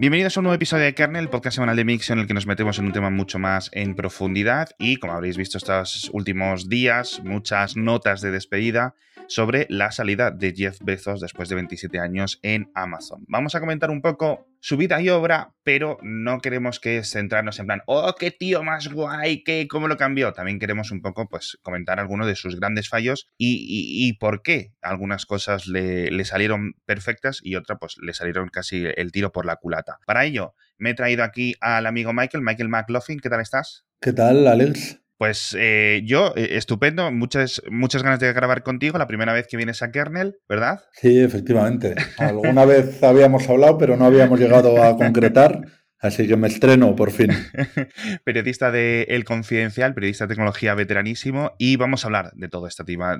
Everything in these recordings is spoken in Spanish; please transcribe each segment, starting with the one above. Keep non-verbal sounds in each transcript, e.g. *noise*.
Bienvenidos a un nuevo episodio de Kernel, el podcast semanal de Mix en el que nos metemos en un tema mucho más en profundidad. Y, como habréis visto estos últimos días, muchas notas de despedida sobre la salida de Jeff Bezos después de 27 años en Amazon. Vamos a comentar un poco su vida y obra, pero no queremos que centrarnos en plan, oh, qué tío más guay, qué, cómo lo cambió. También queremos un poco, pues, comentar algunos de sus grandes fallos y, por qué algunas cosas le, salieron perfectas y otras, pues, le salieron casi el tiro por la culata. Para ello, me he traído aquí al amigo Michael, Michael McLaughlin. ¿Qué tal estás? ¿Qué tal, Alex? Pues eh, yo, eh, estupendo, muchas, muchas ganas de grabar contigo, la primera vez que vienes a Kernel, ¿verdad? Sí, efectivamente. Alguna vez habíamos hablado, pero no habíamos llegado a concretar. Así que me estreno por fin. *laughs* periodista de El Confidencial, periodista de tecnología veteranísimo, y vamos a hablar de todo este tema.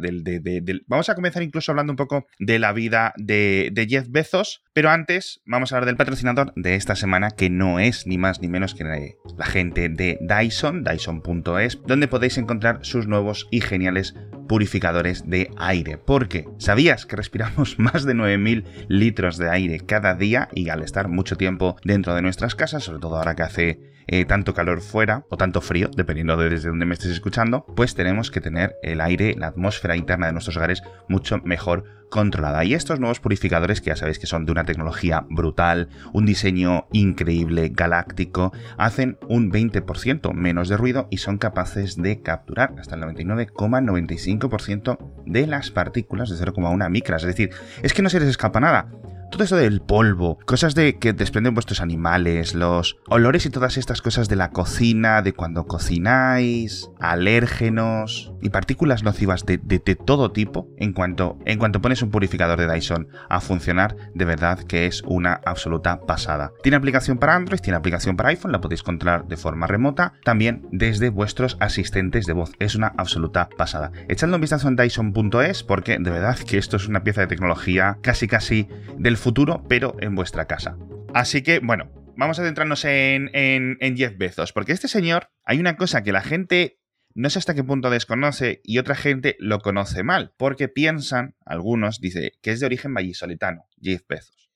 Vamos a comenzar incluso hablando un poco de la vida de, Jeff Bezos, pero antes vamos a hablar del patrocinador de esta semana, que no es ni más ni menos que la gente de Dyson, Dyson.es, donde podéis encontrar sus nuevos y geniales purificadores de aire. Porque, ¿sabías que respiramos *laughs* más de 9.000 litros de aire cada día y al estar mucho tiempo dentro de nuestras casas? sobre todo ahora que hace eh, tanto calor fuera o tanto frío, dependiendo de desde donde me estés escuchando, pues tenemos que tener el aire, la atmósfera interna de nuestros hogares mucho mejor controlada. Y estos nuevos purificadores, que ya sabéis que son de una tecnología brutal, un diseño increíble, galáctico, hacen un 20% menos de ruido y son capaces de capturar hasta el 99,95% de las partículas de 0,1 micras. Es decir, es que no se les escapa nada todo eso del polvo, cosas de que desprenden vuestros animales, los olores y todas estas cosas de la cocina, de cuando cocináis, alérgenos y partículas nocivas de, todo tipo, en cuanto, en cuanto pones un purificador de Dyson a funcionar, de verdad que es una absoluta pasada. Tiene aplicación para Android, tiene aplicación para iPhone, la podéis controlar de forma remota, también desde vuestros asistentes de voz. Es una absoluta pasada. Echadle un vistazo en Dyson.es porque de verdad que esto es una pieza de tecnología casi casi del futuro, pero en vuestra casa. Así que, bueno, vamos a centrarnos en, en, Jeff Bezos, porque este señor, hay una cosa que la gente no sé hasta qué punto desconoce y otra gente lo conoce mal, porque piensan, algunos, dice, que es de origen vallisoletano, Jeff Bezos.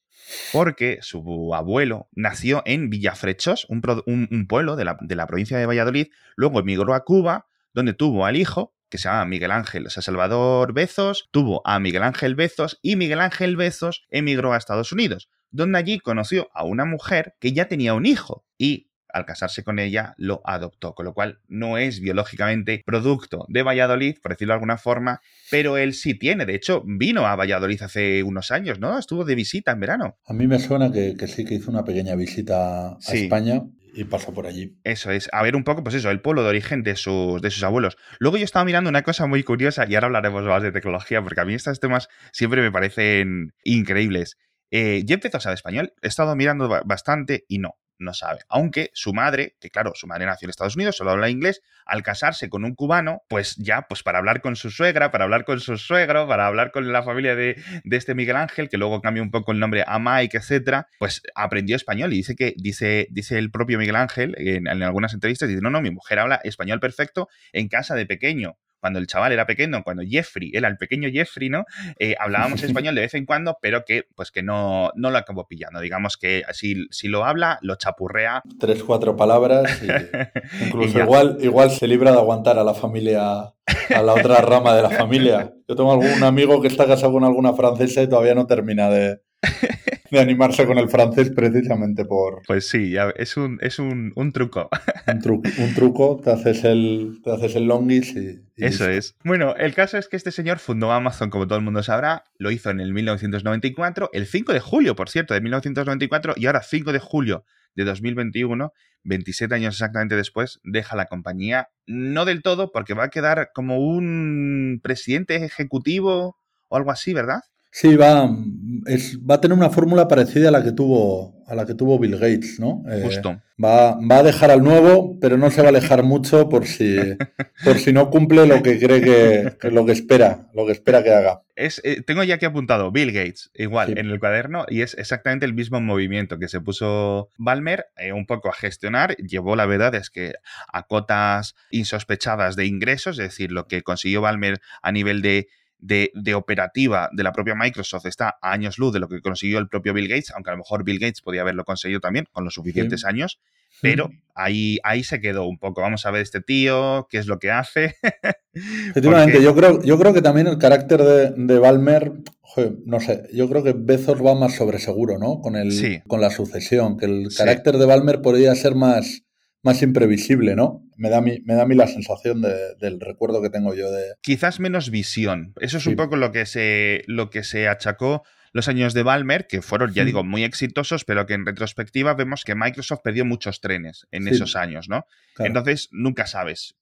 Porque su abuelo nació en Villafrechos, un, un, pueblo de la, de la, provincia de Valladolid, luego emigró a Cuba, donde tuvo al hijo, que se llama Miguel Ángel, o sea, Salvador Bezos tuvo a Miguel Ángel Bezos y Miguel Ángel Bezos emigró a Estados Unidos, donde allí conoció a una mujer que ya tenía un hijo y al casarse con ella lo adoptó, con lo cual no es biológicamente producto de Valladolid, por decirlo de alguna forma, pero él sí tiene. De hecho, vino a Valladolid hace unos años, ¿no? Estuvo de visita en verano. A mí me suena que, sí que hizo una pequeña visita a España y pasa por allí. Eso es, a ver un poco, pues eso, el pueblo de origen de sus, de sus abuelos. Luego yo estaba mirando una cosa muy curiosa y ahora hablaremos más de tecnología, porque a mí estos temas siempre me parecen increíbles. Eh, ¿Ya empezó a saber español? He estado mirando bastante y no no sabe. Aunque su madre, que claro, su madre nació en Estados Unidos, solo habla inglés, al casarse con un cubano, pues ya, pues para hablar con su suegra, para hablar con su suegro, para hablar con la familia de, este Miguel Ángel, que luego cambió un poco el nombre a Mike, etcétera, pues aprendió español y dice que, dice, dice el propio Miguel Ángel en, en algunas entrevistas, dice, no, no, mi mujer habla español perfecto en casa de pequeño cuando el chaval era pequeño, cuando Jeffrey era el pequeño Jeffrey, ¿no? Eh, hablábamos *laughs* español de vez en cuando, pero que pues que no, no lo acabó pillando. Digamos que si, si lo habla, lo chapurrea. Tres, cuatro palabras y *laughs* incluso igual, igual se libra de aguantar a la familia, a la otra rama de la familia. Yo tengo algún amigo que está casado con alguna francesa y todavía no termina de, de animarse con el francés precisamente por... Pues sí, es un, es un, truco. Un, truco, te haces el, te haces el longis y... Eso es. Bueno, el caso es que este señor fundó Amazon, como todo el mundo sabrá, lo hizo en el 1994, el 5 de julio, por cierto, de 1994, y ahora 5 de julio de 2021, 27 años exactamente después, deja la compañía, no del todo, porque va a quedar como un presidente ejecutivo o algo así, ¿verdad? Sí, va, es, va a tener una fórmula parecida a la que tuvo, a la que tuvo Bill Gates, ¿no? Eh, Justo. Va, va, a dejar al nuevo, pero no se va a alejar mucho por si, por si no cumple lo que cree que, lo que espera, lo que espera que haga. Es, eh, tengo ya aquí apuntado Bill Gates, igual, en el cuaderno, y es exactamente el mismo movimiento que se puso Balmer eh, un poco a gestionar. Llevó, la verdad, es que a cotas insospechadas de ingresos, es decir, lo que consiguió Balmer a nivel de de, de, operativa de la propia Microsoft está a años luz de lo que consiguió el propio Bill Gates, aunque a lo mejor Bill Gates podía haberlo conseguido también con los suficientes años, pero ahí, ahí se quedó un poco. Vamos a ver este tío, qué es lo que hace. *laughs* Efectivamente, yo, creo, yo creo que también el carácter de, de Balmer, no sé, yo creo que Bezos va más sobre seguro, ¿no? Con, el, con la sucesión, que el carácter de Balmer podría ser más, más imprevisible, ¿no? Me da a mí, me da a mí la sensación del recuerdo que tengo yo de... Quizás menos visión. Eso es un poco lo que se, lo que se achacó los años de Balmer, que fueron, ya digo, muy exitosos, pero que en retrospectiva vemos que Microsoft perdió muchos trenes en esos años, ¿no? Entonces, nunca sabes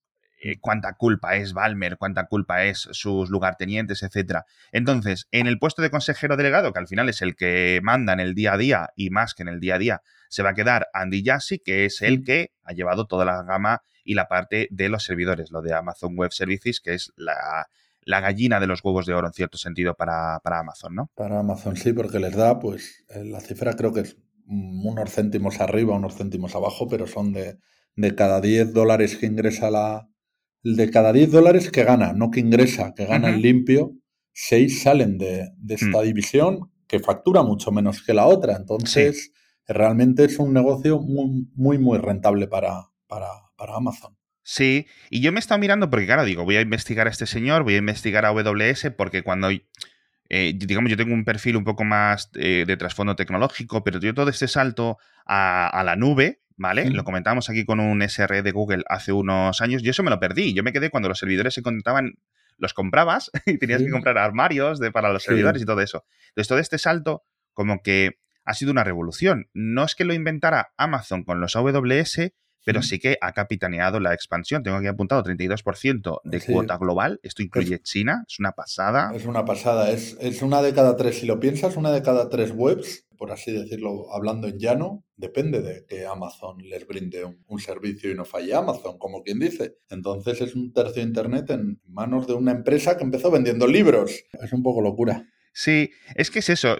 eh, cuánta culpa es Balmer, cuánta culpa es sus lugartenientes, etcétera. Entonces, en el puesto de consejero delegado, que al final es el que manda en el día a día y más que en el día a día, se va a quedar Andy Jassy, que es el que ha llevado toda la gama y la parte de los servidores, lo de Amazon Web Services, que es la, la gallina de los huevos de oro en cierto sentido para, Amazon, ¿no? Para Amazon sí, porque les da, pues eh, la cifra creo que es unos céntimos arriba, unos céntimos abajo, pero son de, de cada 10 dólares que ingresa la... De cada 10 dólares que gana, no que ingresa, que gana en limpio, 6 salen de, de esta mm. división que factura mucho menos que la otra. Entonces, realmente es un negocio muy, muy, muy rentable para, para, para Amazon. Sí, y yo me he estado mirando porque, claro, digo, voy a investigar a este señor, voy a investigar a AWS, porque cuando, eh, digamos, yo tengo un perfil un poco más eh, de trasfondo tecnológico, pero yo todo este salto a, la nube, ¿vale? Lo comentamos aquí con un SR de Google hace unos años, yo eso me lo perdí. Yo me quedé cuando los servidores se conectaban, los comprabas *laughs* y tenías que comprar armarios de, para los servidores y todo eso. Entonces, todo este salto, como que ha sido una revolución. No es que lo inventara Amazon con los AWS, pero sí que ha capitaneado la expansión. Tengo aquí apuntado 32% de cuota global. Esto incluye China, es una pasada. Es una pasada, es, es, una de cada tres, si lo piensas, una de cada tres webs, por así decirlo, hablando en llano, depende de que Amazon les brinde un, servicio y no falle Amazon, como quien dice. Entonces es un tercio de Internet en manos de una empresa que empezó vendiendo libros. Es un poco locura. Sí, es que es eso.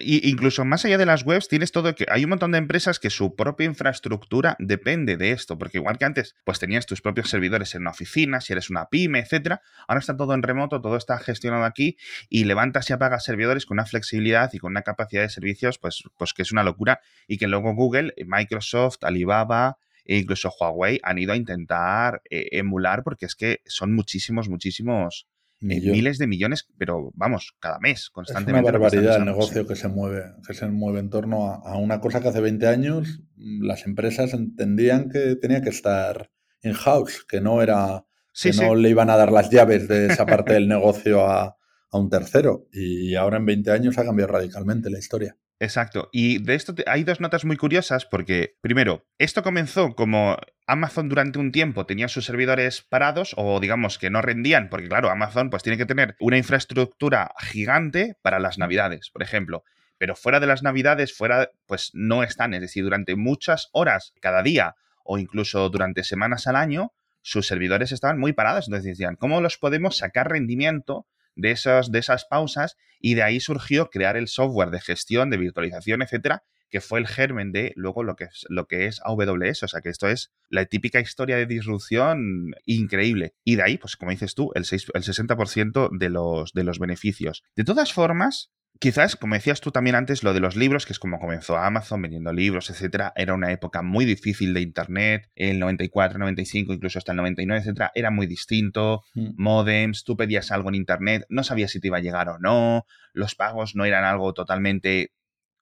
incluso más allá de las webs, tienes todo que. Hay un montón de empresas que su propia infraestructura depende de esto. Porque igual que antes, pues tenías tus propios servidores en una oficina, si eres una pyme, etcétera. Ahora está todo en remoto, todo está gestionado aquí y levantas y apagas servidores con una flexibilidad y con una capacidad de servicios, pues, pues que es una locura. Y que luego Google, Microsoft, Alibaba, e incluso Huawei han ido a intentar eh, emular porque es que son muchísimos, muchísimos miles de millones, pero vamos, cada mes, constantemente. Es una barbaridad el negocio que se mueve, que se mueve en torno a, una cosa que hace 20 años mm, las empresas entendían que tenía que estar in-house, que no era, que no le iban a dar las llaves de esa parte del negocio a, a un tercero. Y ahora en 20 años ha cambiado radicalmente la historia. Exacto. Y de esto hay dos notas muy curiosas porque, primero, esto comenzó como Amazon durante un tiempo tenía sus servidores parados o digamos que no rendían, porque claro, Amazon pues tiene que tener una infraestructura gigante para las navidades, por ejemplo. Pero fuera de las navidades, fuera, pues no están. Es decir, durante muchas horas cada día o incluso durante semanas al año, sus servidores estaban muy parados. Entonces decían, ¿cómo los podemos sacar rendimiento de, esos, de esas pausas y de ahí surgió crear el software de gestión, de virtualización, etcétera, que fue el germen de luego lo que es, lo que es AWS. O sea que esto es la típica historia de disrupción increíble. Y de ahí, pues como dices tú, el, 6, el 60% de los, de los beneficios. De todas formas, Quizás, como decías tú también antes, lo de los libros, que es como comenzó Amazon vendiendo libros, etcétera, era una época muy difícil de Internet, el 94, 95, incluso hasta el 99, etcétera, era muy distinto, mm. modems, tú pedías algo en Internet, no sabías si te iba a llegar o no, los pagos no eran algo totalmente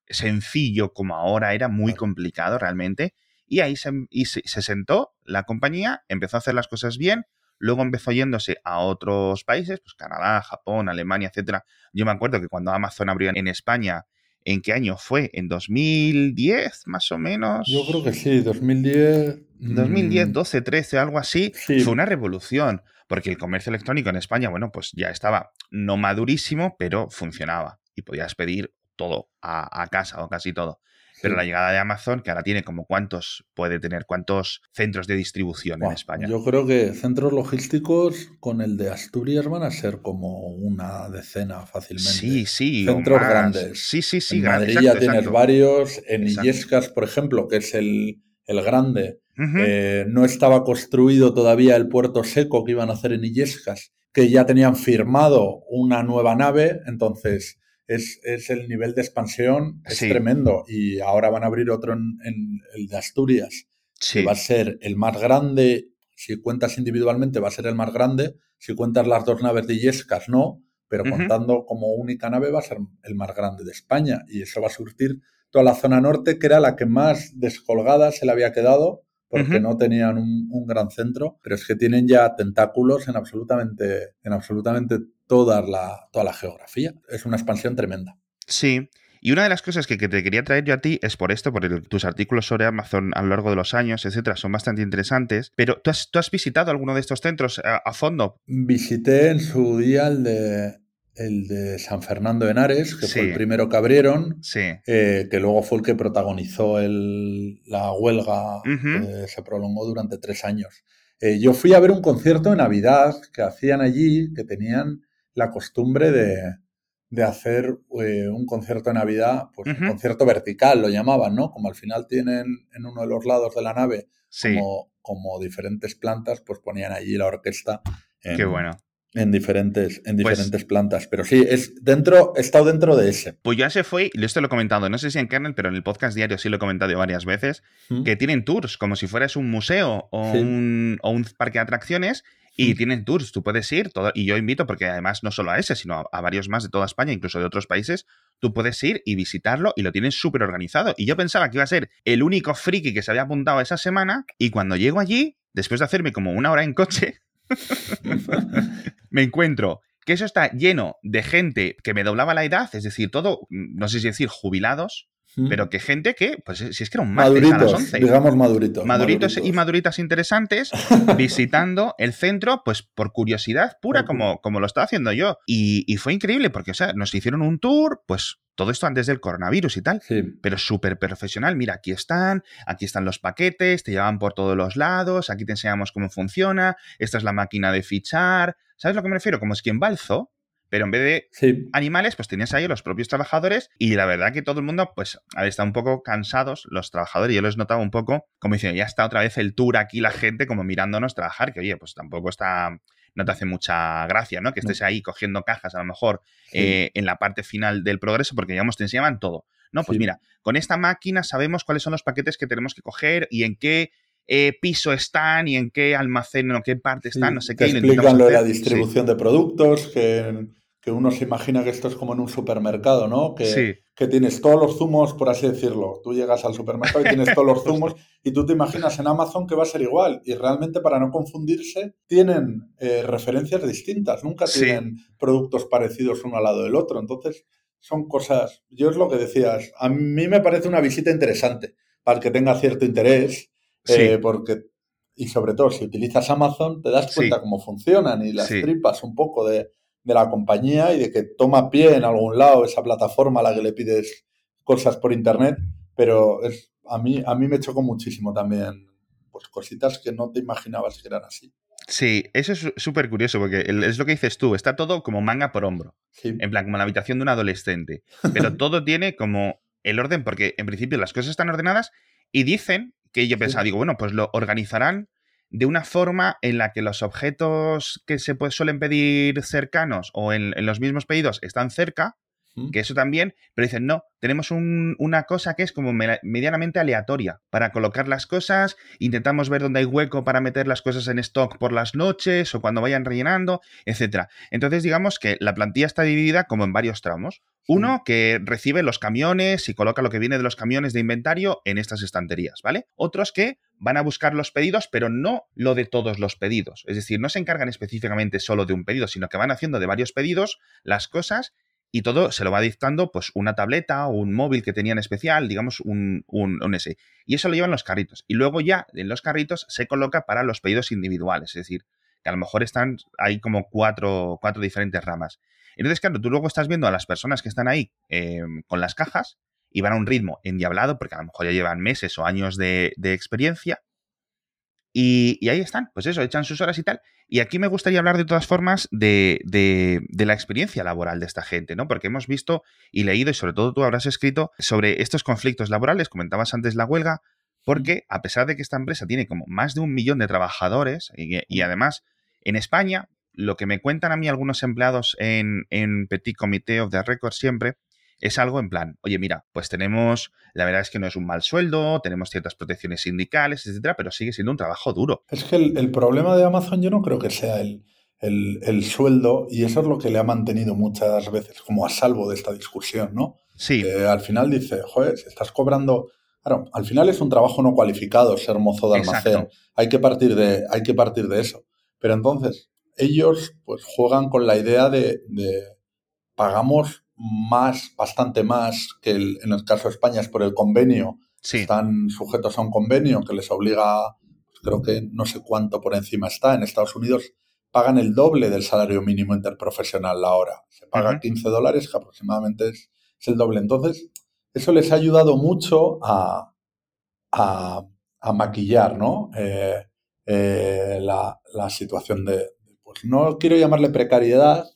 sencillo como ahora, era muy complicado realmente, y ahí se, se sentó la compañía, empezó a hacer las cosas bien, Luego empezó yéndose a otros países, pues Canadá, Japón, Alemania, etcétera. Yo me acuerdo que cuando Amazon abrió en España, ¿en qué año fue? ¿En 2010 más o menos? Yo creo que sí, 2010. 2010, 12, 13, algo así. Fue una revolución, porque el comercio electrónico en España, bueno, pues ya estaba no madurísimo, pero funcionaba y podías pedir todo a, a casa o casi todo. Pero la llegada de Amazon, que ahora tiene como cuántos puede tener, cuántos centros de distribución en España. Yo creo que centros logísticos con el de Asturias van a ser como una decena fácilmente. Sí, sí. Centros grandes. Sí, sí, sí. En Madrid ya tienes varios. En Illescas, por ejemplo, que es el, el grande. Eh, no estaba construido todavía el puerto seco que iban a hacer en Illescas, que ya tenían firmado una nueva nave, entonces es, el nivel de expansión es tremendo. Y ahora van a abrir otro en, el de Asturias, que va a ser el más grande. Si cuentas individualmente, va a ser el más grande. Si cuentas las dos naves de Illescas, no. Pero contando como única nave, va a ser el más grande de España. Y eso va a surtir toda la zona norte, que era la que más descolgada se le había quedado porque no tenían un, gran centro, pero es que tienen ya tentáculos en absolutamente, en absolutamente toda la, toda la geografía. Es una expansión tremenda. Sí. Y una de las cosas que, te quería traer yo a ti es por esto, por tus artículos sobre Amazon a lo largo de los años, etcétera, son bastante interesantes. Pero ¿tú has, has visitado alguno de estos centros a, fondo? Visité en su día el de, el de San Fernando de Henares, que fue el primero que abrieron, eh, que luego fue el que protagonizó el, la huelga que se prolongó durante tres años. Eh, yo fui a ver un concierto de Navidad que hacían allí, que tenían la costumbre de, de hacer eh, un concierto de Navidad, pues un concierto vertical lo llamaban, ¿no? Como al final tienen en uno de los lados de la nave como, como diferentes plantas, pues ponían allí la orquesta. Qué bueno en diferentes, en pues diferentes plantas. Pero sí, es dentro, he estado dentro de ese. Pues ya se fue, y esto lo he comentado, no sé si en Kernel, pero en el podcast diario sí lo he comentado varias veces, ¿Mm? que tienen tours, como si fueras un museo o, un, o un parque de atracciones, y ¿Mm? tienen tours, tú puedes ir, todo, y yo invito, porque además no solo a ese, sino a, varios más de toda España, incluso de otros países, tú puedes ir y visitarlo y lo tienen súper organizado. Y yo pensaba que iba a ser el único friki que se había apuntado esa semana, y cuando llego allí, después de hacerme como una hora en coche, *laughs* me encuentro que eso está lleno de gente que me doblaba la edad, es decir, todo, no sé si decir jubilados, pero que gente que, pues si es que era un maduritos, digamos maduritos, maduritos. y maduritas *laughs* interesantes *laughs* visitando el centro, pues por curiosidad pura, como, como lo estaba haciendo yo. Y, y, fue increíble porque, o sea, nos hicieron un tour, pues todo esto antes del coronavirus y tal, pero súper profesional. Mira, aquí están, aquí están los paquetes, te llevan por todos los lados, aquí te enseñamos cómo funciona, esta es la máquina de fichar. ¿Sabes lo que me refiero? Como es quien balzo, pero en vez de animales, pues tenías ahí los propios trabajadores y la verdad que todo el mundo, pues, está un poco cansados, los trabajadores, yo les notaba un poco como diciendo, ya está otra vez el tour aquí, la gente como mirándonos trabajar, que oye, pues tampoco está no te hace mucha gracia, ¿no? Que estés ahí cogiendo cajas a lo mejor eh, en la parte final del progreso, porque digamos te enseñaban todo. No, pues mira, con esta máquina sabemos cuáles son los paquetes que tenemos que coger y en qué eh, piso están y en qué almacén o qué parte están, no sé qué. explican lo de la distribución de productos, que que uno se imagina que esto es como en un supermercado, ¿no? Que, que tienes todos los zumos, por así decirlo. Tú llegas al supermercado y tienes todos los zumos y tú te imaginas en Amazon que va a ser igual. Y realmente, para no confundirse, tienen eh, referencias distintas. Nunca tienen productos parecidos uno al lado del otro. Entonces, son cosas. Yo es lo que decías. A mí me parece una visita interesante para el que tenga cierto interés. Eh, porque y sobre todo si utilizas Amazon te das cuenta cómo funcionan y las tripas un poco de, de la compañía y de que toma pie en algún lado esa plataforma a la que le pides cosas por internet, pero es, a, mí, a mí me chocó muchísimo también pues cositas que no te imaginabas que eran así. Sí, eso es súper curioso porque es lo que dices tú, está todo como manga por hombro, en plan como la habitación de un adolescente, pero *laughs* todo tiene como el orden porque en principio las cosas están ordenadas y dicen que yo pensaba, digo, bueno, pues lo organizarán de una forma en la que los objetos que se suelen pedir cercanos o en, los mismos pedidos están cerca, que eso también, pero dicen, no, tenemos una cosa que es como medianamente aleatoria para colocar las cosas, intentamos ver dónde hay hueco para meter las cosas en stock por las noches o cuando vayan rellenando, etc. Entonces digamos que la plantilla está dividida como en varios tramos. Uno que recibe los camiones y coloca lo que viene de los camiones de inventario en estas estanterías, ¿vale? Otros que van a buscar los pedidos, pero no lo de todos los pedidos. Es decir, no se encargan específicamente solo de un pedido, sino que van haciendo de varios pedidos las cosas y todo se lo va dictando pues una tableta o un móvil que tenían especial, digamos un, un, S. Y eso lo llevan los carritos. Y luego ya en los carritos se coloca para los pedidos individuales, es decir, que a lo mejor están hay como cuatro, cuatro diferentes ramas. Entonces, claro, tú luego estás viendo a las personas que están ahí em, con las cajas y van a un ritmo endiablado, porque a lo mejor ya llevan meses o años de, experiencia. Y, ahí están, pues eso, echan sus horas y tal. Y aquí me gustaría hablar de todas formas de, de, la experiencia laboral de esta gente, ¿no? Porque hemos visto y leído, y sobre todo tú habrás escrito sobre estos conflictos laborales, comentabas antes la huelga, porque a pesar de que esta empresa tiene como más de un millón de trabajadores y, además en España, lo que me cuentan a mí algunos empleados en, en Petit Comité of the Record siempre es algo en plan, oye, mira, pues tenemos, la verdad es que no es un mal sueldo, tenemos ciertas protecciones sindicales, etcétera, pero sigue siendo un trabajo duro. Es que el, problema de Amazon yo no creo que sea el, el, sueldo y eso es lo que le ha mantenido muchas veces como a salvo de esta discusión, ¿no? Sí. al final dice, joder, si estás cobrando... Claro, al final es un trabajo no cualificado ser mozo de almacén. Hay que, partir de, hay que partir de eso. Pero entonces, ellos pues juegan con la idea de, de pagamos más, bastante más que en el caso de España es por el convenio. Están sujetos a un convenio que les obliga, pues creo que no sé cuánto por encima está. En Estados Unidos pagan el doble del salario mínimo interprofesional la hora. Se paga 15 dólares, que aproximadamente es, el doble. Entonces, eso les ha ayudado mucho a, a, maquillar ¿no? Eh, eh, la, la situación de, pues no quiero llamarle precariedad,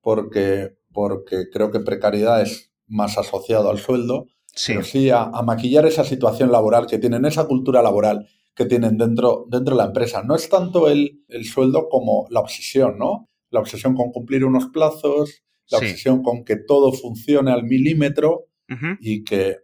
porque porque creo que precariedad es más asociado al sueldo, sí. pero sí a, maquillar esa situación laboral que tienen, esa cultura laboral que tienen dentro, dentro de la empresa. No es tanto el, sueldo como la obsesión, ¿no? La obsesión con cumplir unos plazos, la obsesión con que todo funcione al milímetro y que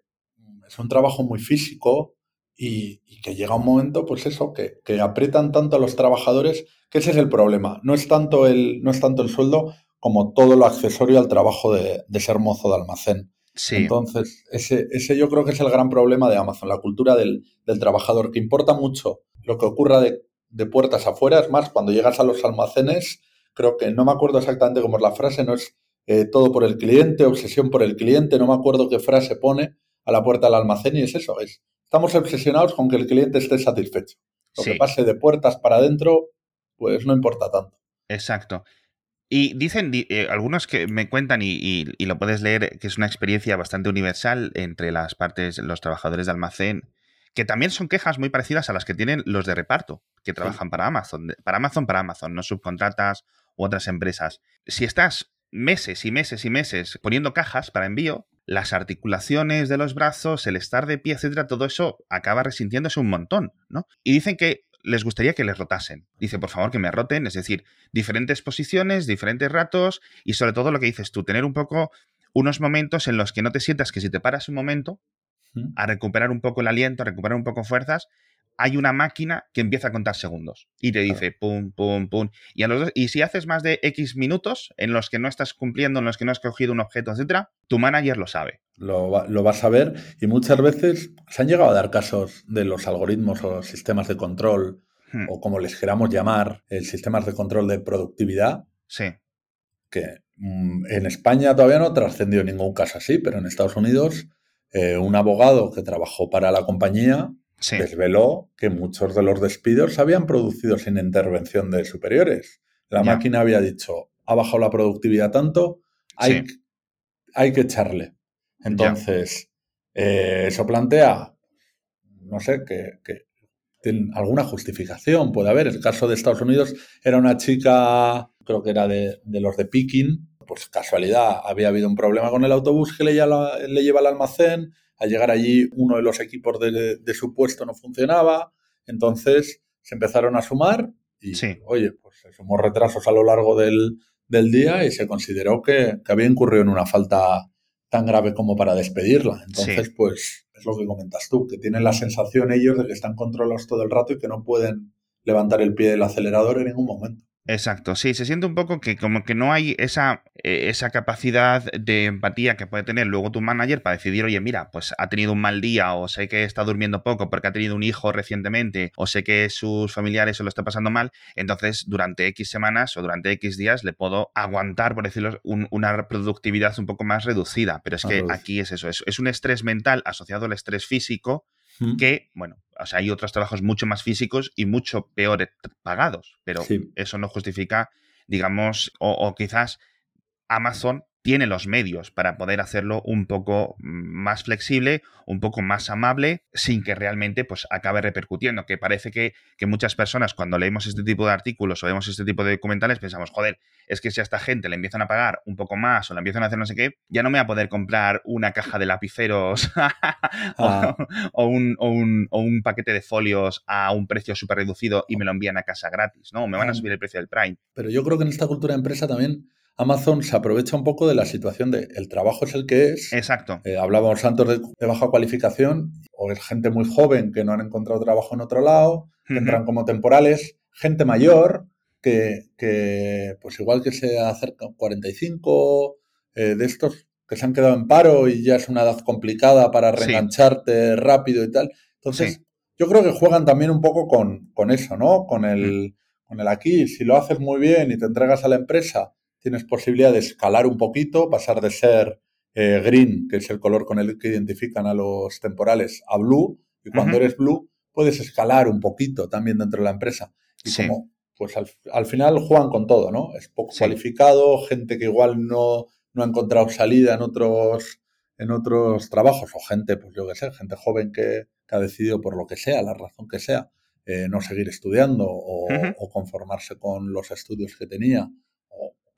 es un trabajo muy físico y, que llega un momento, pues eso, que, que, aprietan tanto a los trabajadores que ese es el problema. No es tanto el, no es tanto el sueldo como todo lo accesorio al trabajo de, ser mozo de almacén. Entonces, ese, ese, yo creo que es el gran problema de Amazon, la cultura del, trabajador, que importa mucho lo que ocurra de, puertas afuera. Es más, cuando llegas a los almacenes, creo que no me acuerdo exactamente cómo es la frase, no es eh, todo por el cliente, obsesión por el cliente, no me acuerdo qué frase pone a la puerta del almacén y es eso, es, estamos obsesionados con que el cliente esté satisfecho. Lo que pase de puertas para adentro, pues no importa tanto. Exacto. Y dicen eh, algunos que me cuentan, y, lo puedes leer, que es una experiencia bastante universal entre las partes, los trabajadores de almacén, que también son quejas muy parecidas a las que tienen los de reparto, que trabajan para Amazon, para Amazon, para Amazon, no subcontratas u otras empresas. Si estás meses y meses y meses poniendo cajas para envío, las articulaciones de los brazos, el estar de pie, etcétera, todo eso acaba resintiéndose un montón, ¿no? Y dicen que les gustaría que les rotasen. Dice, por favor, que me roten, es decir, diferentes posiciones, diferentes ratos y sobre todo lo que dices tú, tener un poco unos momentos en los que no te sientas que si te paras un momento a recuperar un poco el aliento, a recuperar un poco fuerzas, hay una máquina que empieza a contar segundos y te dice pum, pum, pum. Y, a los y si haces más de X minutos en los que no estás cumpliendo, en los que no has cogido un objeto, etcétera, tu manager lo sabe. Lo, lo, vas a ver y muchas veces se han llegado a dar casos de los algoritmos o sistemas de control hmm. o como les queramos llamar, el sistemas de control de productividad. Sí. Que mm, en España todavía no trascendió ningún caso así, pero en Estados Unidos eh, un abogado que trabajó para la compañía desveló que muchos de los despidos se habían producido sin intervención de superiores. La máquina había dicho, ha bajado la productividad tanto, hay, hay que echarle. Entonces, eh, eso plantea, no sé, que, que tiene alguna justificación, puede haber. El caso de Estados Unidos era una chica, creo que era de, los de Picking, pues casualidad, había habido un problema con el autobús que le, le lleva al almacén, al llegar allí uno de los equipos de, su puesto no funcionaba, entonces se empezaron a sumar y, oye, pues se sumó retrasos a lo largo del, día y se consideró que, había incurrido en una falta tan grave como para despedirla. Entonces, pues es lo que comentas tú, que tienen la sensación ellos de que están controlados todo el rato y que no pueden levantar el pie del acelerador en ningún momento. Exacto, sí, se siente un poco que como que no hay esa, eh, esa capacidad de empatía que puede tener luego tu manager para decidir, oye, mira, pues ha tenido un mal día o sé que está durmiendo poco porque ha tenido un hijo recientemente o sé que sus familiares se lo está pasando mal, entonces durante X semanas o durante X días le puedo aguantar, por decirlo, una productividad un poco más reducida, pero es que aquí es eso, es, es un estrés mental asociado al estrés físico que, bueno, o sea, hay otros trabajos mucho más físicos y mucho peores pagados, pero eso no justifica, digamos, o, quizás Amazon tiene los medios para poder hacerlo un poco más flexible, un poco más amable, sin que realmente pues, acabe repercutiendo. Que parece que, muchas personas cuando leemos este tipo de artículos o vemos este tipo de documentales pensamos, joder, es que si a esta gente le empiezan a pagar un poco más o le empiezan a hacer no sé qué, ya no me va a poder comprar una caja de lapiceros *laughs* ah. o, un, o, un, paquete de folios a un precio súper reducido y me lo envían a casa gratis, ¿no? me van a subir el precio del Prime. Pero yo creo que en esta cultura de empresa también Amazon se aprovecha un poco de la situación de el trabajo es el que es. Exacto. Eh, hablábamos antes de, baja cualificación, o es gente muy joven que no han encontrado trabajo en otro lado, que entran como temporales, gente mayor que, pues igual que se acercan 45, eh, de estos que se han quedado en paro y ya es una edad complicada para reengancharte rápido y tal. Entonces, yo creo que juegan también un poco con, con eso, ¿no? Con el, con el aquí, si lo haces muy bien y te entregas a la empresa tienes posibilidad de escalar un poquito, pasar de ser eh, green, que es el color con el que identifican a los temporales, a blue, y cuando eres blue puedes escalar un poquito también dentro de la empresa. Y como, pues al, final juegan con todo, ¿no? Es poco cualificado, gente que igual no, no ha encontrado salida en otros, en otros trabajos, o gente, pues yo qué sé, gente joven que, ha decidido por lo que sea, la razón que sea, eh, no seguir estudiando o, o, conformarse con los estudios que tenía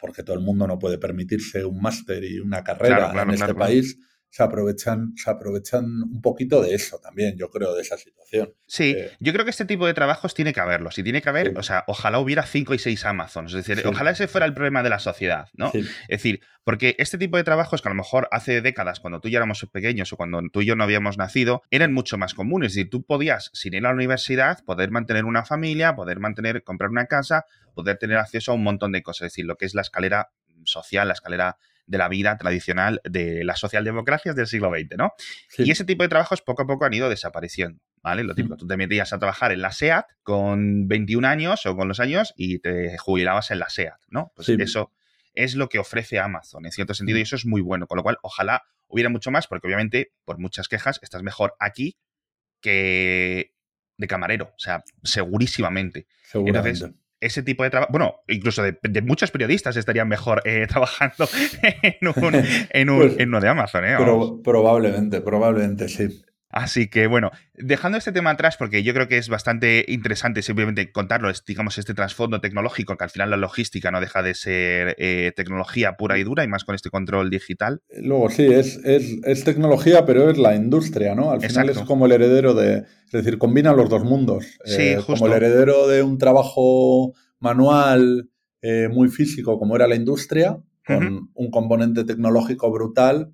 porque todo el mundo no puede permitirse un máster y una carrera en este país, se aprovechan, se aprovechan un poquito de eso también, yo creo, de esa situación. Sí, eh, yo creo que este tipo de trabajos tiene que haberlos. Y tiene que haber, o sea, ojalá hubiera cinco y seis Amazons. Es decir, ojalá ese fuera el problema de la sociedad, ¿no? Es decir, porque este tipo de trabajos que a lo mejor hace décadas, cuando tú y yo éramos pequeños o cuando tú y yo no habíamos nacido, eran mucho más comunes. Es decir, tú podías, sin ir a la universidad, poder mantener una familia, poder mantener, comprar una casa, poder tener acceso a un montón de cosas. Es decir, lo que es la escalera social, la escalera de la vida tradicional de las socialdemocracias del siglo XX, ¿no? Y ese tipo de trabajos poco a poco han ido desapareciendo, ¿vale? Lo típico, tú te metías a trabajar en la SEAT con 21 años o con los años y te jubilabas en la SEAT, ¿no? Pues eso es lo que ofrece Amazon, en cierto sentido, y eso es muy bueno, con lo cual ojalá hubiera mucho más, porque obviamente, por muchas quejas, estás mejor aquí que de camarero, o sea, segurísimamente. Seguramente ese tipo de trabajo, bueno, incluso de, muchos periodistas estarían mejor eh, *laughs* trabajando en, un, en, un, pues uno de Amazon. ¿eh? probablemente, probablemente, sí. Así que bueno, dejando este tema atrás, porque yo creo que es bastante interesante simplemente contarlo, digamos, este trasfondo tecnológico, que al final la logística no deja de ser eh, tecnología pura y dura, y más con este control digital. Luego sí, es, es, tecnología, pero es la industria, ¿no? Al final es como el heredero de, es decir, combina los dos mundos. Sí, justo. Como el heredero de un trabajo manual eh, muy físico, como era la industria, con un componente tecnológico brutal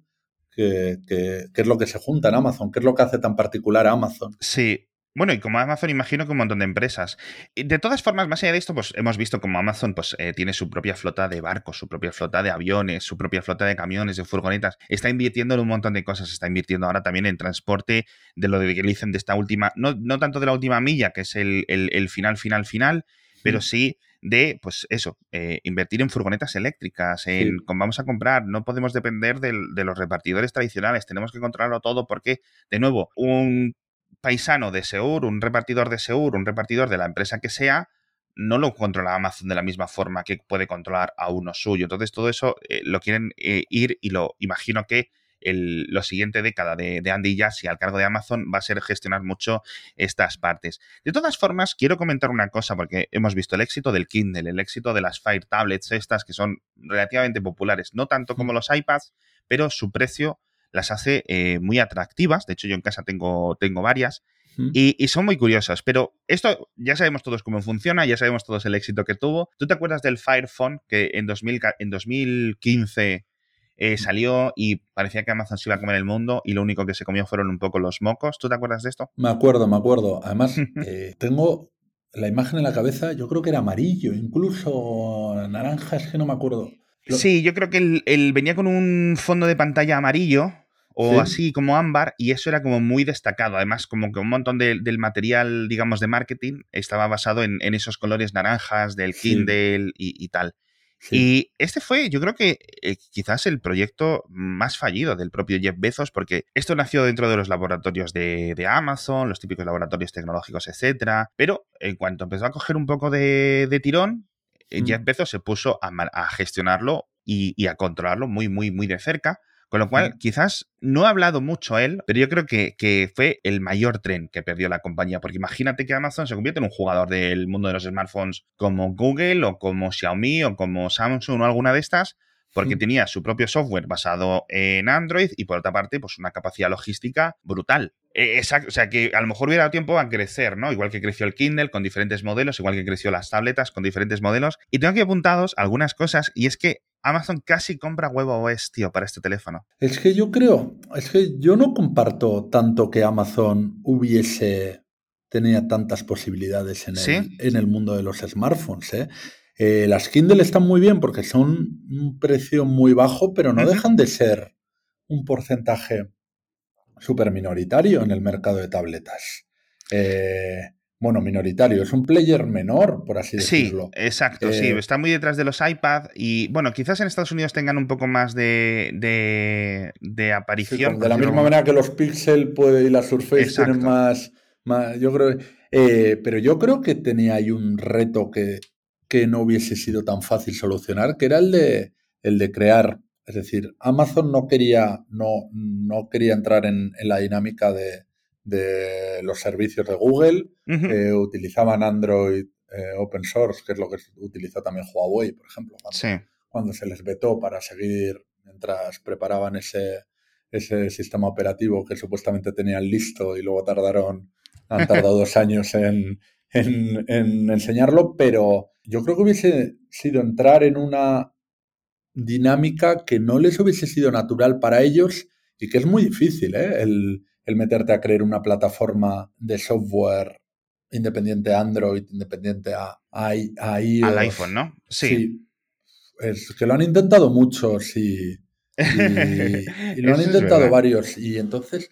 que, es lo que se junta en Amazon, qué es lo que hace tan particular a Amazon. Sí, bueno, y como Amazon, imagino que un montón de empresas. De todas formas, más allá de esto, pues hemos visto como Amazon pues, eh, tiene su propia flota de barcos, su propia flota de aviones, su propia flota de camiones, de furgonetas. Está invirtiendo en un montón de cosas. Está invirtiendo ahora también en transporte de lo de que dicen de esta última, no, no tanto de la última milla, que es el, el final, final, final, pero sí de, pues eso, eh, invertir en furgonetas eléctricas, en vamos a comprar, no podemos depender de los repartidores tradicionales, tenemos que controlarlo todo porque, de nuevo, un paisano de Seur, un repartidor de Seur, un repartidor de la empresa que sea, no lo controla Amazon de la misma forma que puede controlar a uno suyo. Entonces, todo eso eh, lo quieren eh, ir y lo imagino que el, lo siguiente década de, Andy Jassy al cargo de Amazon va a ser gestionar mucho estas partes. De todas formas, quiero comentar una cosa, porque hemos visto el éxito del Kindle, el éxito de las Fire Tablets, estas que son relativamente populares, no tanto como los iPads, pero su precio las hace eh, muy atractivas. De hecho, yo en casa tengo, tengo varias. Y, y, son muy curiosas, pero esto ya sabemos todos cómo funciona, ya sabemos todos el éxito que tuvo. ¿Tú te acuerdas del Fire Phone que en, 2000, en 2015 eh, salió y parecía que Amazon se iba a comer el mundo y lo único que se comió fueron un poco los mocos. ¿Tú te acuerdas de esto? Me acuerdo, me acuerdo. Además, *laughs* eh, tengo la imagen en la cabeza, yo creo que era amarillo, incluso naranja, es que no me acuerdo. Sí, yo creo que él, venía con un fondo de pantalla amarillo o así como ámbar y eso era como muy destacado. Además, como que un montón del material, digamos, de marketing estaba basado en, esos colores naranjas del Kindle y, tal. Y este fue, yo creo que eh, quizás el proyecto más fallido del propio Jeff Bezos, porque esto nació dentro de los laboratorios de, Amazon, los típicos laboratorios tecnológicos, etcétera. Pero en cuanto empezó a coger un poco de, tirón, eh, Jeff Bezos se puso a, gestionarlo y, a controlarlo muy, muy, muy de cerca. Con lo cual, quizás no ha hablado mucho él, pero yo creo que, que, fue el mayor tren que perdió la compañía. Porque imagínate que Amazon se convierte en un jugador del mundo de los smartphones como Google o como Xiaomi o como Samsung o alguna de estas, porque tenía su propio software basado en Android y por otra parte, pues una capacidad logística brutal. Exacto, o sea que a lo mejor hubiera dado tiempo a crecer, ¿no? Igual que creció el Kindle con diferentes modelos, igual que creció las tabletas con diferentes modelos. Y tengo aquí apuntados algunas cosas y es que Amazon casi compra huevo OS, tío, para este teléfono. Es que yo creo, es que yo no comparto tanto que Amazon hubiese tenía tantas posibilidades en el, en el mundo de los smartphones. ¿eh? Eh, las Kindle están muy bien porque son un precio muy bajo, pero no dejan de ser un porcentaje súper minoritario en el mercado de tabletas. Eh, bueno, minoritario, es un player menor, por así decirlo. Sí, exacto, sí, eh, está muy detrás de los iPad y bueno, quizás en Estados Unidos tengan un poco más de, de, aparición. de la misma manera que los Pixel y las Surface tienen más, más, yo creo, pero yo creo que tenía ahí un reto que que no hubiese sido tan fácil solucionar, que era el de, el de crear. Es decir, Amazon no quería, no, no quería entrar en, la dinámica de, los servicios de Google, utilizaban Android eh, open source, que es lo que utilizó también Huawei, por ejemplo, cuando, se les vetó para seguir mientras preparaban ese, ese sistema operativo que supuestamente tenían listo y luego tardaron, han tardado *laughs* dos años en, en, enseñarlo, pero yo creo que hubiese sido entrar en una dinámica que no les hubiese sido natural para ellos y que es muy difícil, ¿eh? el, meterte a crear una plataforma de software independiente a Android, independiente a, a, Al iPhone, ¿no? Sí. Es que lo han intentado muchos *laughs* y, y, lo han intentado varios. Y entonces,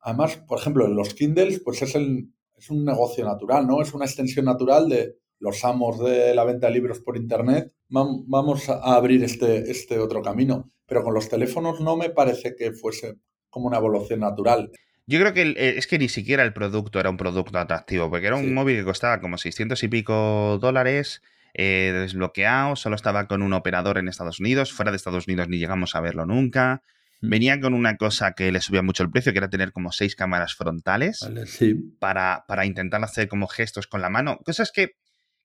además, por ejemplo, los Kindles, pues es el, es un negocio natural, ¿no? Es una extensión natural de los amos de la venta de libros por Internet. Vamos a abrir este, este otro camino. Pero con los teléfonos no me parece que fuese como una evolución natural. Yo creo que eh, es que ni siquiera el producto era un producto atractivo, porque era un móvil que costaba como 600 y pico dólares, eh, desbloqueado, solo estaba con un operador en Estados Unidos, fuera de Estados Unidos ni llegamos a verlo nunca. Venía con una cosa que le subía mucho el precio, que era tener como seis cámaras frontales para, para, intentar hacer como gestos con la mano. Cosas que,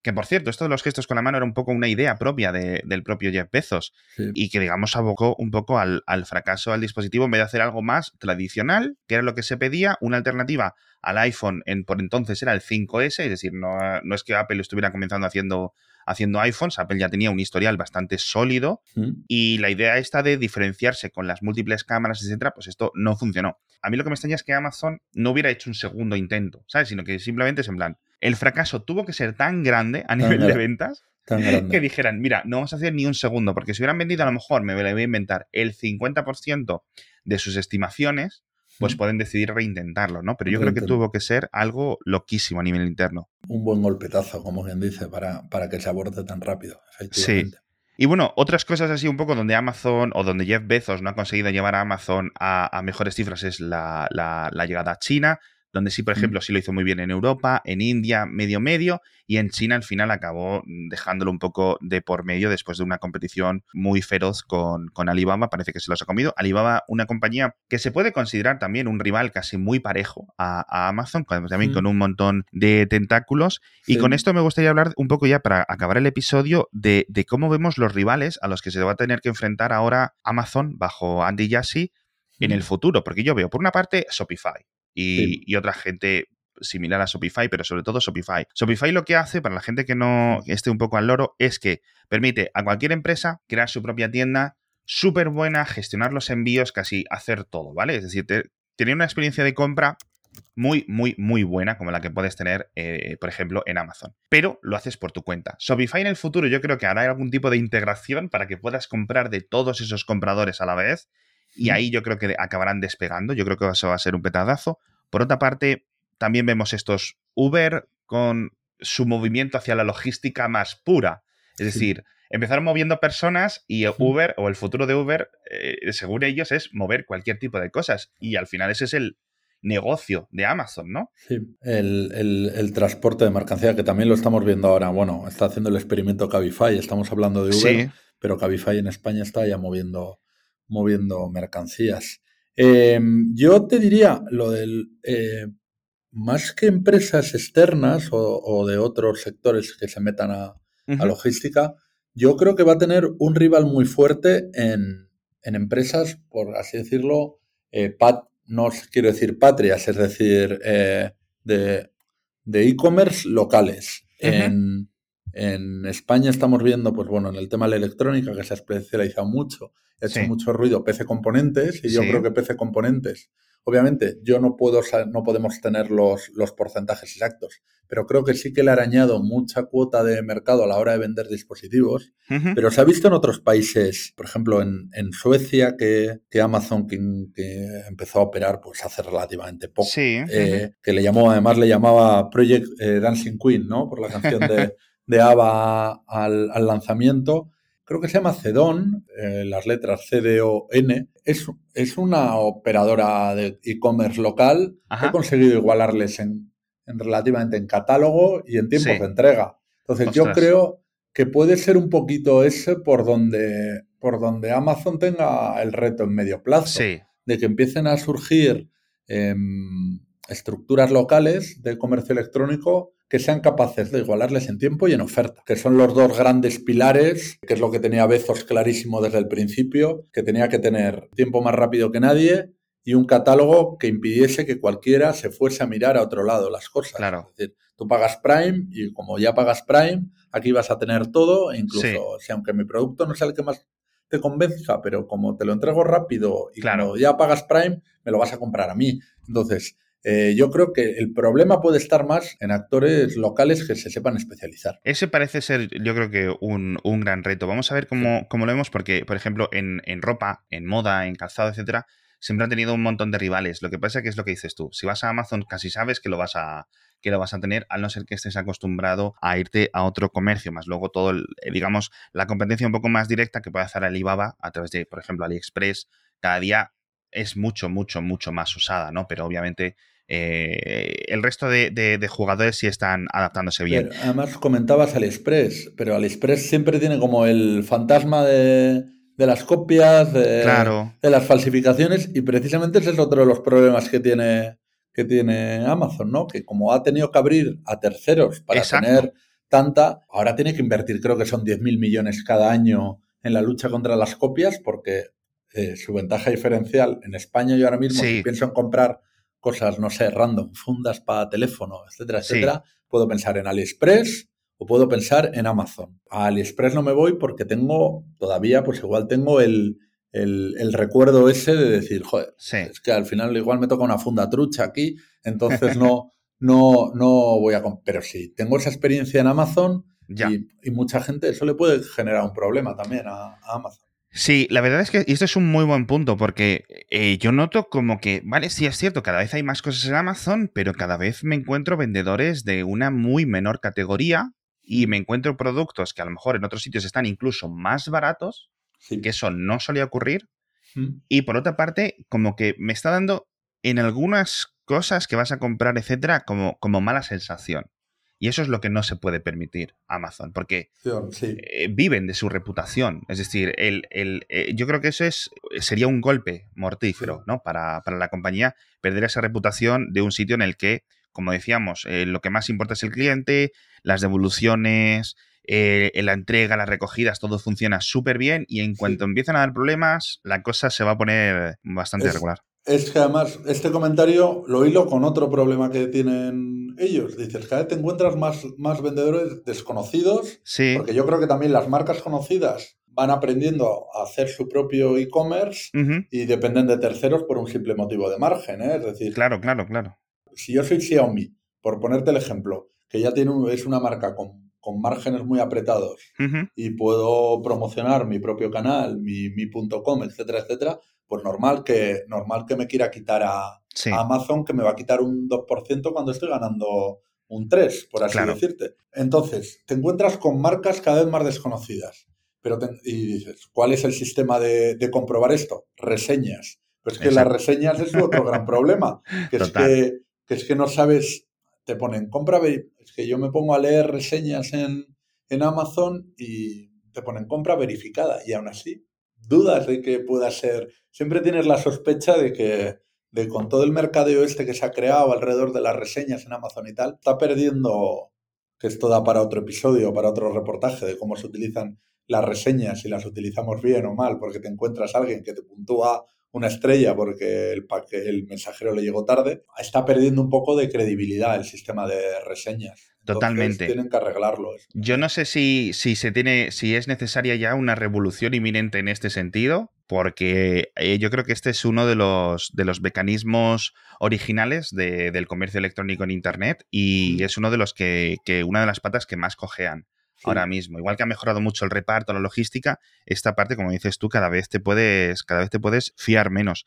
que, por cierto, esto de los gestos con la mano era un poco una idea propia del propio Jeff Bezos y que, digamos, abocó un poco al, fracaso al dispositivo en vez de hacer algo más tradicional, que era lo que se pedía, una alternativa al iPhone en, por entonces era el 5S, es decir, no, no es que Apple estuviera comenzando haciendo haciendo iPhones. Apple ya tenía un historial bastante sólido y la idea esta de diferenciarse con las múltiples cámaras, etcétera, pues esto no funcionó. A mí lo que me extraña es que Amazon no hubiera hecho un segundo intento, ¿sabes? Sino que simplemente es en plan, el fracaso tuvo que ser tan grande a nivel de ventas que dijeran, mira, no vamos a hacer ni un segundo, porque si hubieran vendido a lo mejor, me voy a inventar, el 50% de sus estimaciones, pues pueden decidir reintentarlo, ¿no? Pero yo creo que tuvo que ser algo loquísimo a nivel interno. Un buen golpetazo, como quien dice, para, para que se aborde tan rápido, efectivamente. Sí. Y bueno, otras cosas así un poco donde Amazon o donde Jeff Bezos no ha conseguido llevar a Amazon a, mejores cifras es la, la, llegada a China donde sí, por mm. ejemplo, sí lo hizo muy bien en Europa, en India, medio medio, y en China al final acabó dejándolo un poco de por medio después de una competición muy feroz con, con Alibaba, parece que se los ha comido. Alibaba, una compañía que se puede considerar también un rival casi muy parejo a, Amazon, también mm. con un montón de tentáculos. Y con esto me gustaría hablar un poco ya para acabar el episodio de, de cómo vemos los rivales a los que se va a tener que enfrentar ahora Amazon bajo Andy Jassy en el mm. futuro, porque yo veo por una parte Shopify, y, otra gente similar a Shopify, pero sobre todo Shopify. Shopify lo que hace, para la gente que no esté un poco al loro, es que permite a cualquier empresa crear su propia tienda súper buena, gestionar los envíos, casi hacer todo, ¿vale? Es decir, tener una experiencia de compra muy, muy, muy buena, como la que puedes tener, eh, por ejemplo, en Amazon. Pero lo haces por tu cuenta. Shopify en el futuro yo creo que hará algún tipo de integración para que puedas comprar de todos esos compradores a la vez y ahí yo creo que acabarán despegando. Yo creo que eso va a ser un petadazo. Por otra parte, también vemos estos Uber con su movimiento hacia la logística más pura. Es decir, empezaron moviendo personas y Uber o el futuro de Uber, eh, según ellos, es mover cualquier tipo de cosas. Y al final ese es el negocio de Amazon, ¿no? Sí, el, transporte de mercancía, que también lo estamos viendo ahora. Bueno, está haciendo el experimento Cabify, estamos hablando de Uber, pero Cabify en España está ya moviendo, moviendo mercancías. Em, yo te diría lo del. Eh, más que empresas externas o, de otros sectores que se metan a, logística, yo creo que va a tener un rival muy fuerte en, empresas, por así decirlo, eh, pat, no quiero decir patrias, es decir, eh, de e-commerce locales. en, en, España estamos viendo, pues bueno, en el tema de la electrónica, que se ha especializado mucho, ha hecho mucho ruido PC Componentes, y yo creo que PC Componentes Obviamente, yo no puedo, no podemos tener los, los, porcentajes exactos, pero creo que sí que le ha arañado mucha cuota de mercado a la hora de vender dispositivos. Pero se ha visto en otros países, por ejemplo, en, en Suecia, que, que Amazon, que, empezó a operar pues hace relativamente poco, eh, que le llamó, además le llamaba Project eh, Dancing Queen, ¿no? Por la canción de, *laughs* de ABBA al, al lanzamiento. Creo que se llama Cedon, eh, las letras C-D-O-N, es, es una operadora de e-commerce local que ha conseguido igualarles en, relativamente en catálogo y en tiempos de entrega. Entonces yo creo que puede ser un poquito ese por donde, por donde Amazon tenga el reto en medio plazo, de que empiecen a surgir em, estructuras locales de comercio electrónico que sean capaces de igualarles en tiempo y en oferta, que son los dos grandes pilares, que es lo que tenía Bezos clarísimo desde el principio, que tenía que tener tiempo más rápido que nadie y un catálogo que impidiese que cualquiera se fuese a mirar a otro lado las cosas. Claro. Es decir, tú pagas Prime y como ya pagas Prime, aquí vas a tener todo, e incluso si aunque mi producto no sea el que más te convenzca, pero como te lo entrego rápido y claro. ya pagas Prime, me lo vas a comprar a mí. Entonces, eh, yo creo que el problema puede estar más en actores locales que se sepan especializar. Ese parece ser, yo creo que un, gran reto. Vamos a ver cómo, lo vemos, porque, por ejemplo, en, ropa, en moda, en calzado, etcétera, siempre han tenido un montón de rivales. Lo que pasa es que es lo que dices tú. Si vas a Amazon, casi sabes que lo vas a que lo vas a tener, al no ser que estés acostumbrado a irte a otro comercio, más luego todo, eh, digamos, la competencia un poco más directa que puede hacer Alibaba a través de, por ejemplo, AliExpress, cada día es mucho, mucho, mucho más usada, ¿no? Pero obviamente eh, el resto de, jugadores sí están adaptándose bien. además comentabas AliExpress, pero AliExpress siempre tiene como el fantasma de, las copias, de, de, las falsificaciones, y precisamente ese es otro de los problemas que tiene, que tiene Amazon, ¿no? Que como ha tenido que abrir a terceros para tener tanta, ahora tiene que invertir, creo que son 10.000 millones cada año en la lucha contra las copias, porque eh, su ventaja diferencial en España yo ahora mismo, si pienso en comprar cosas, no sé, random, fundas para teléfono, etcétera, etcétera, puedo pensar en AliExpress o puedo pensar en Amazon. A AliExpress no me voy porque tengo, todavía, pues igual tengo el, el, recuerdo ese de decir, joder, es que al final igual me toca una funda trucha aquí, entonces no, *laughs* no, no voy a... Pero si tengo esa experiencia en Amazon y, mucha gente, eso le puede generar un problema también a Amazon. Sí, la verdad es que esto es un muy buen punto porque eh, yo noto como que, vale, sí es cierto, cada vez hay más cosas en Amazon, pero cada vez me encuentro vendedores de una muy menor categoría y me encuentro productos que a lo mejor en otros sitios están incluso más baratos, que eso no solía ocurrir. Mm. Y por otra parte, como que me está dando en algunas cosas que vas a comprar, etcétera, como, como mala sensación. Y eso es lo que no se puede permitir Amazon, porque eh, viven de su reputación. Es decir, el, eh, yo creo que eso es, sería un golpe mortífero ¿no? para, la compañía, perder esa reputación de un sitio en el que, como decíamos, eh, lo que más importa es el cliente, las devoluciones, la entrega, las recogidas, todo funciona súper bien y en cuanto empiezan a dar problemas, la cosa se va a poner bastante regular. Es que además este comentario lo hilo con otro problema que tienen ellos. Dices, cada vez te encuentras más, más vendedores desconocidos. Sí. Porque yo creo que también las marcas conocidas van aprendiendo a hacer su propio e-commerce y dependen de terceros por un simple motivo de margen. ¿eh? Es decir, claro, claro, claro. Si yo soy Xiaomi, por ponerte el ejemplo, que ya tiene es una marca con, con márgenes muy apretados y puedo promocionar mi propio canal, mi, mi .com, etcétera, etcétera, pues normal que, normal que me quiera quitar a, Amazon, que me va a quitar un 2% cuando estoy ganando un 3%, por así decirte. Entonces, te encuentras con marcas cada vez más desconocidas. Pero y dices, ¿cuál es el sistema de, comprobar esto? Reseñas. Pero es que las reseñas es otro gran *laughs* problema, que es que, es que no sabes, te ponen compra, es que yo me pongo a leer reseñas en, en Amazon y te ponen compra verificada y aún así dudas de que pueda ser, siempre tienes la sospecha de que de con todo el mercadeo este que se ha creado alrededor de las reseñas en Amazon y tal, está perdiendo, que esto da para otro episodio, para otro reportaje de cómo se utilizan las reseñas, si las utilizamos bien o mal, porque te encuentras a alguien que te puntúa una estrella porque el, el mensajero le llegó tarde, está perdiendo un poco de credibilidad el sistema de reseñas. Totalmente. tienen que arreglarlo. Yo no sé si, si, se tiene, si es necesaria ya una revolución inminente en este sentido, porque eh, yo creo que este es uno de los, de los mecanismos originales del comercio electrónico en Internet y mm. es uno de los que, que, una de las patas que más cojean ahora mismo. Igual que ha mejorado mucho el reparto, la logística, esta parte, como dices tú, cada vez te puedes, cada vez te puedes fiar menos.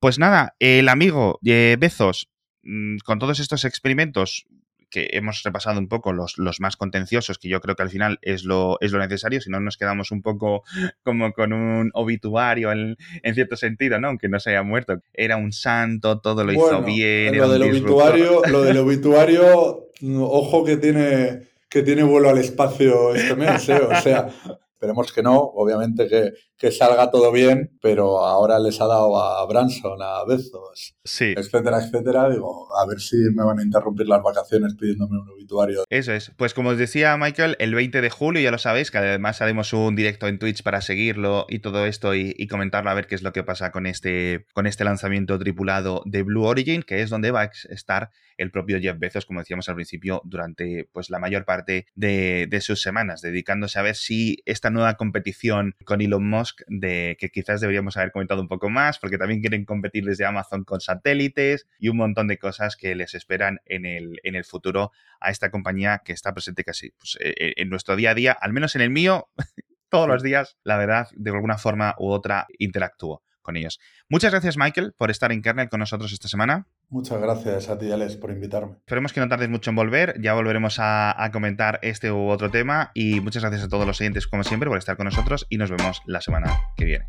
Pues nada, el amigo eh, Bezos, mm, con todos estos experimentos, que hemos repasado un poco los, los, más contenciosos, que yo creo que al final es lo, es lo necesario, si no nos quedamos un poco como con un obituario en, cierto sentido, ¿no? Aunque no se haya muerto. Era un santo, todo lo hizo bien. Lo del, obituario, lo del obituario, ojo que tiene, que tiene vuelo al espacio este mes, ¿eh? O sea, *laughs* Esperemos que no, obviamente que, que, salga todo bien, pero ahora les ha dado a Branson, a Bezos, sí. etcétera, etcétera. Digo, a ver si me van a interrumpir las vacaciones pidiéndome un obituario. Eso es. Pues como os decía Michael, el 20 de julio, ya lo sabéis, que además haremos un directo en Twitch para seguirlo y todo esto y, y comentarlo a ver qué es lo que pasa con este, con este lanzamiento tripulado de Blue Origin, que es donde va a estar el propio Jeff Bezos, como decíamos al principio, durante pues la mayor parte de, de sus semanas, dedicándose a ver si esta nueva competición con Elon Musk de que quizás deberíamos haber comentado un poco más, porque también quieren competir desde Amazon con satélites y un montón de cosas que les esperan en el, en el futuro a esta compañía que está presente casi pues, e, e, en nuestro día a día, al menos en el mío, *laughs* todos los días, la verdad, de alguna forma u otra interactúo con ellos. Muchas gracias, Michael, por estar en Kernel con nosotros esta semana. Muchas gracias a ti, Alex, por invitarme. Esperemos que no tardes mucho en volver. Ya volveremos a, a, comentar este u otro tema. Y muchas gracias a todos los oyentes, como siempre, por estar con nosotros. Y nos vemos la semana que viene.